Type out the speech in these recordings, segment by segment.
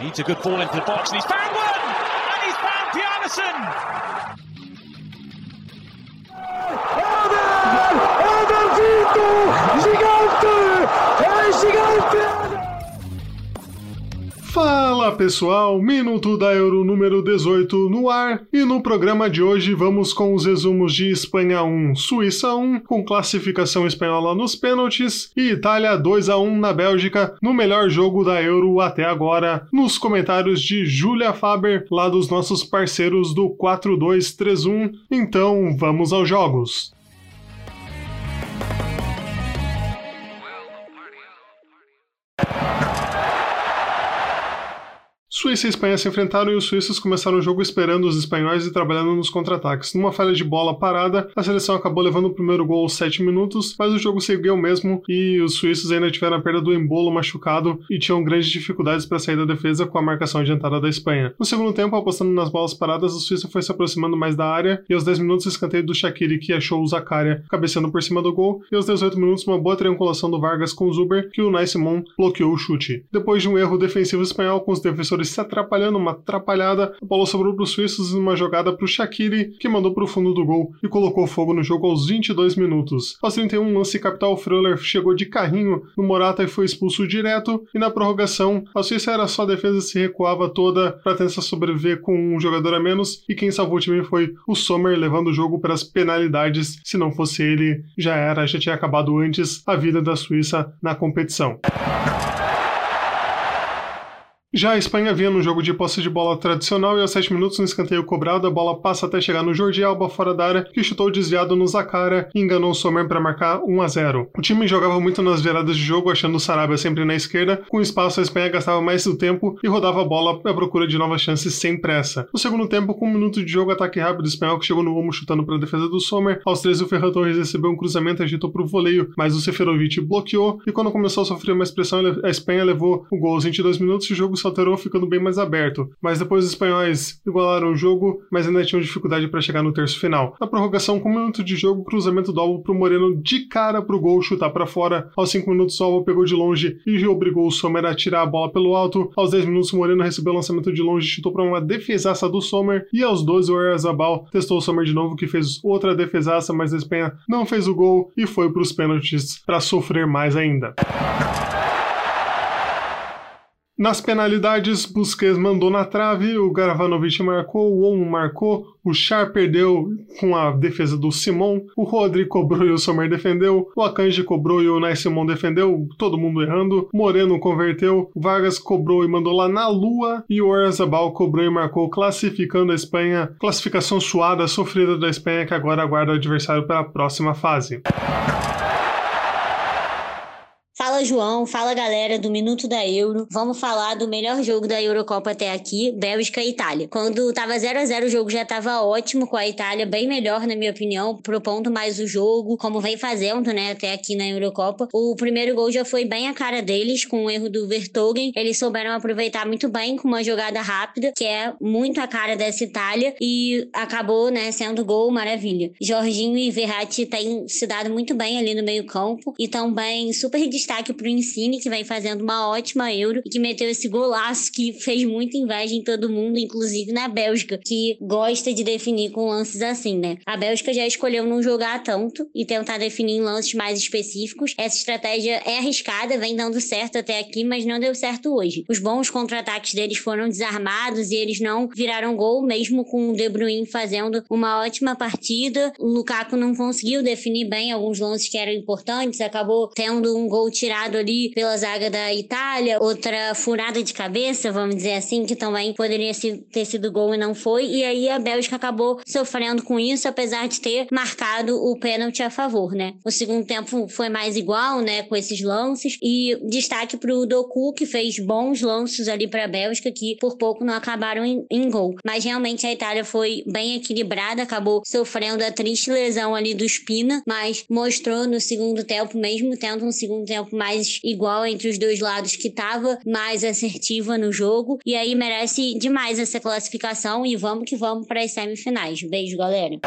Needs a good ball into the box and he's found one! And he's found Bjarnason! Pessoal, minuto da Euro número 18 no ar e no programa de hoje vamos com os resumos de Espanha 1, Suíça 1, com classificação espanhola nos pênaltis e Itália 2 a 1 na Bélgica no melhor jogo da Euro até agora, nos comentários de Julia Faber, lá dos nossos parceiros do 4231. Então vamos aos jogos. Suíça e Espanha se enfrentaram e os suíços começaram o jogo esperando os espanhóis e trabalhando nos contra-ataques. Numa falha de bola parada, a seleção acabou levando o primeiro gol aos 7 minutos, mas o jogo seguiu mesmo e os suíços ainda tiveram a perda do embolo machucado e tinham grandes dificuldades para sair da defesa com a marcação adiantada da Espanha. No segundo tempo, apostando nas bolas paradas, a Suíça foi se aproximando mais da área e aos 10 minutos escanteio do Shaqiri que achou o Zakaria cabeceando por cima do gol e aos 18 minutos uma boa triangulação do Vargas com o Zuber que o Nai Simon bloqueou o chute. Depois de um erro defensivo espanhol com os defensores se atrapalhando, uma atrapalhada. A bola sobrou para os suíços numa jogada para o Shaqiri, que mandou para o fundo do gol e colocou fogo no jogo aos 22 minutos. Aos 31, lance capital, Fröller chegou de carrinho no Morata e foi expulso direto. E na prorrogação, a Suíça era só defesa se recuava toda para tentar sobreviver com um jogador a menos. E quem salvou o time foi o Sommer, levando o jogo para as penalidades. Se não fosse ele, já era, já tinha acabado antes a vida da Suíça na competição. Já a Espanha vinha no jogo de posse de bola tradicional e aos 7 minutos no escanteio cobrado, a bola passa até chegar no Jordi Alba fora da área, que chutou desviado no Zakara e enganou o Sommer para marcar 1 a 0. O time jogava muito nas viradas de jogo, achando o Sarabia sempre na esquerda. Com espaço, a Espanha gastava mais do tempo e rodava a bola à procura de novas chances sem pressa. No segundo tempo, com um minuto de jogo, ataque rápido espanhol que chegou no rumo chutando para a defesa do Sommer. Aos 13, o Ferran Torres recebeu um cruzamento e agitou para o voleio, mas o Seferovic bloqueou e quando começou a sofrer mais pressão, a Espanha levou o gol aos 22 minutos e o jogo alterou ficando bem mais aberto. Mas depois os espanhóis igualaram o jogo, mas ainda tinham dificuldade para chegar no terço final. Na prorrogação, com um minuto de jogo, cruzamento do Alvo pro Moreno de cara pro gol chutar para fora. Aos 5 minutos, o Alvo pegou de longe e obrigou o Sommer a tirar a bola pelo alto. Aos 10 minutos, o Moreno recebeu o lançamento de longe e chutou para uma defesaça do Sommer. E aos 12, o Erzabal testou o Sommer de novo, que fez outra defesaça, mas a Espanha não fez o gol e foi para os pênaltis para sofrer mais ainda. Nas penalidades, Busquets mandou na trave, o Garavanovic marcou, o Olmo marcou, o Char perdeu com a defesa do Simon, o Rodri cobrou e o Sommer defendeu, o Akanji cobrou e o Nai Simon defendeu, todo mundo errando, Moreno converteu, Vargas cobrou e mandou lá na lua, e o Orzabal cobrou e marcou, classificando a Espanha, classificação suada, sofrida da Espanha, que agora aguarda o adversário para a próxima fase. Fala João, fala galera do Minuto da Euro. Vamos falar do melhor jogo da Eurocopa até aqui, Bélgica e Itália. Quando tava 0 a 0 o jogo já tava ótimo com a Itália, bem melhor na minha opinião, propondo mais o jogo, como vem fazendo, né, até aqui na Eurocopa. O primeiro gol já foi bem a cara deles, com o erro do Vertogen. Eles souberam aproveitar muito bem com uma jogada rápida, que é muito a cara dessa Itália, e acabou, né, sendo gol maravilha. Jorginho e Verratti têm se dado muito bem ali no meio-campo e também super destaque pro Insigne, que vem fazendo uma ótima Euro e que meteu esse golaço que fez muita inveja em todo mundo, inclusive na Bélgica, que gosta de definir com lances assim, né? A Bélgica já escolheu não jogar tanto e tentar definir em lances mais específicos. Essa estratégia é arriscada, vem dando certo até aqui, mas não deu certo hoje. Os bons contra-ataques deles foram desarmados e eles não viraram gol, mesmo com o De Bruyne fazendo uma ótima partida. O Lukaku não conseguiu definir bem alguns lances que eram importantes, acabou tendo um gol tirado ali pela zaga da Itália, outra furada de cabeça, vamos dizer assim, que também poderia ter sido gol e não foi. E aí a Bélgica acabou sofrendo com isso, apesar de ter marcado o pênalti a favor, né? O segundo tempo foi mais igual, né, com esses lances. E destaque pro Doku, que fez bons lances ali para a Bélgica, que por pouco não acabaram em, em gol. Mas realmente a Itália foi bem equilibrada, acabou sofrendo a triste lesão ali do Spina, mas mostrou no segundo tempo, mesmo tendo um segundo tempo mais igual entre os dois lados, que estava mais assertiva no jogo. E aí merece demais essa classificação e vamos que vamos para as semifinais. Beijo, galera.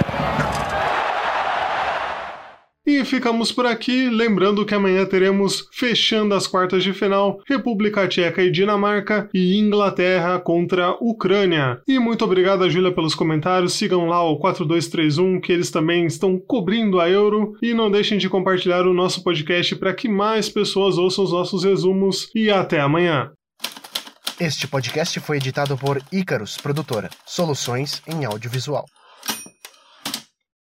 E ficamos por aqui, lembrando que amanhã teremos fechando as quartas de final República Tcheca e Dinamarca e Inglaterra contra Ucrânia. E muito obrigado, Júlia, pelos comentários. Sigam lá o 4231, que eles também estão cobrindo a Euro. E não deixem de compartilhar o nosso podcast para que mais pessoas ouçam os nossos resumos. E até amanhã. Este podcast foi editado por Icarus Produtora, soluções em audiovisual.